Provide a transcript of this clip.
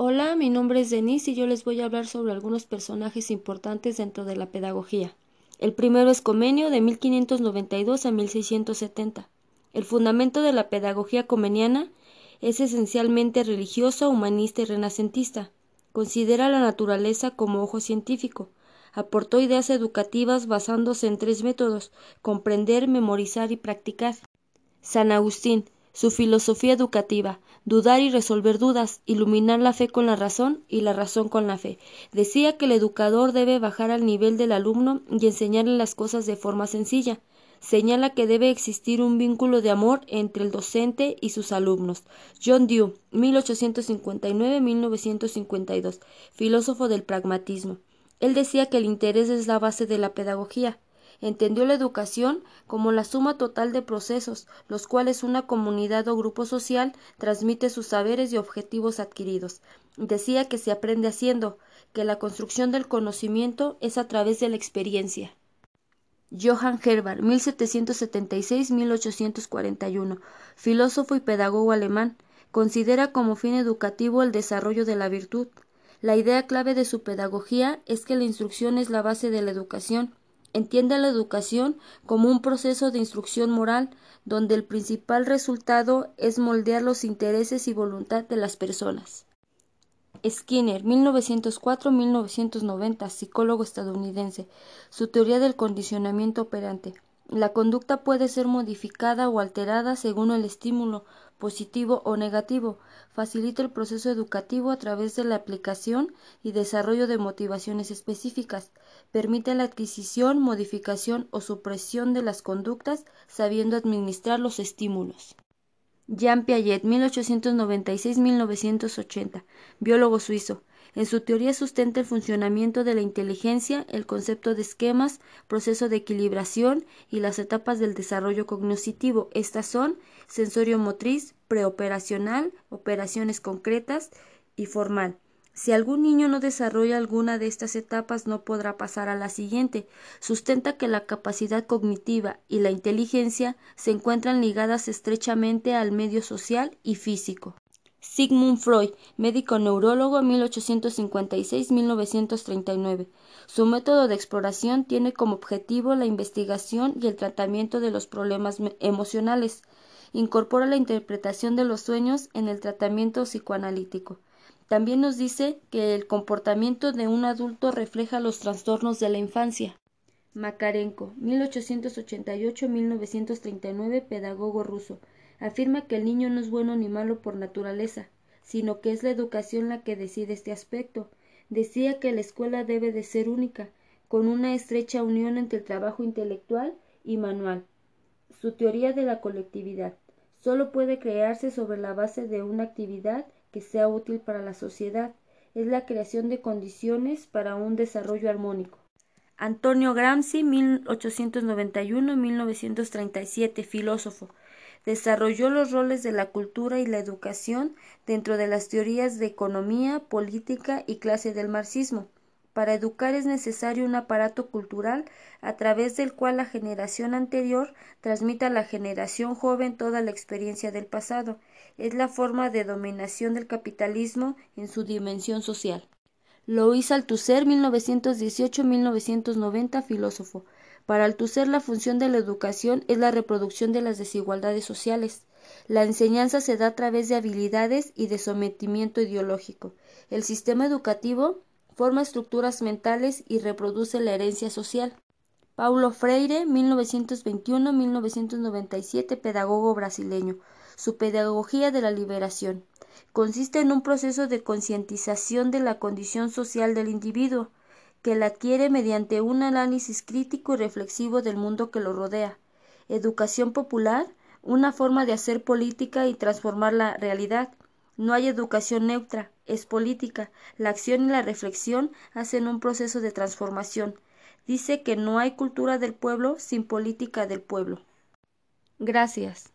Hola, mi nombre es Denise y yo les voy a hablar sobre algunos personajes importantes dentro de la pedagogía. El primero es Comenio de 1592 a 1670. El fundamento de la pedagogía comeniana es esencialmente religiosa, humanista y renacentista. Considera la naturaleza como ojo científico. Aportó ideas educativas basándose en tres métodos comprender, memorizar y practicar. San Agustín su filosofía educativa, dudar y resolver dudas, iluminar la fe con la razón y la razón con la fe. Decía que el educador debe bajar al nivel del alumno y enseñarle las cosas de forma sencilla. Señala que debe existir un vínculo de amor entre el docente y sus alumnos. John Dewey, 1859-1952, filósofo del pragmatismo. Él decía que el interés es la base de la pedagogía entendió la educación como la suma total de procesos, los cuales una comunidad o grupo social transmite sus saberes y objetivos adquiridos. Decía que se aprende haciendo, que la construcción del conocimiento es a través de la experiencia. Johann Herbert, 1776-1841, filósofo y pedagogo alemán, considera como fin educativo el desarrollo de la virtud. La idea clave de su pedagogía es que la instrucción es la base de la educación Entiende la educación como un proceso de instrucción moral donde el principal resultado es moldear los intereses y voluntad de las personas. Skinner, 1904-1990, psicólogo estadounidense. Su teoría del condicionamiento operante. La conducta puede ser modificada o alterada según el estímulo, positivo o negativo. Facilita el proceso educativo a través de la aplicación y desarrollo de motivaciones específicas. Permite la adquisición, modificación o supresión de las conductas sabiendo administrar los estímulos. Jean Piaget, 1896-1980, biólogo suizo. En su teoría sustenta el funcionamiento de la inteligencia, el concepto de esquemas, proceso de equilibración y las etapas del desarrollo cognitivo. Estas son sensorio motriz, preoperacional, operaciones concretas y formal. Si algún niño no desarrolla alguna de estas etapas no podrá pasar a la siguiente. Sustenta que la capacidad cognitiva y la inteligencia se encuentran ligadas estrechamente al medio social y físico. Sigmund Freud, médico neurólogo 1856-1939. Su método de exploración tiene como objetivo la investigación y el tratamiento de los problemas emocionales. Incorpora la interpretación de los sueños en el tratamiento psicoanalítico. También nos dice que el comportamiento de un adulto refleja los trastornos de la infancia. Makarenko, 1888-1939, pedagogo ruso, afirma que el niño no es bueno ni malo por naturaleza, sino que es la educación la que decide este aspecto. Decía que la escuela debe de ser única, con una estrecha unión entre el trabajo intelectual y manual. Su teoría de la colectividad solo puede crearse sobre la base de una actividad que sea útil para la sociedad, es la creación de condiciones para un desarrollo armónico. Antonio Gramsci, 1891-1937, filósofo, desarrolló los roles de la cultura y la educación dentro de las teorías de economía, política y clase del marxismo. Para educar es necesario un aparato cultural a través del cual la generación anterior transmita a la generación joven toda la experiencia del pasado. Es la forma de dominación del capitalismo en su dimensión social. Louis Althusser, 1918-1990, filósofo. Para Althusser la función de la educación es la reproducción de las desigualdades sociales. La enseñanza se da a través de habilidades y de sometimiento ideológico. El sistema educativo forma estructuras mentales y reproduce la herencia social. Paulo Freire, 1921-1997, pedagogo brasileño. Su pedagogía de la liberación consiste en un proceso de concientización de la condición social del individuo, que la adquiere mediante un análisis crítico y reflexivo del mundo que lo rodea. Educación popular, una forma de hacer política y transformar la realidad. No hay educación neutra, es política. La acción y la reflexión hacen un proceso de transformación. Dice que no hay cultura del pueblo sin política del pueblo. Gracias.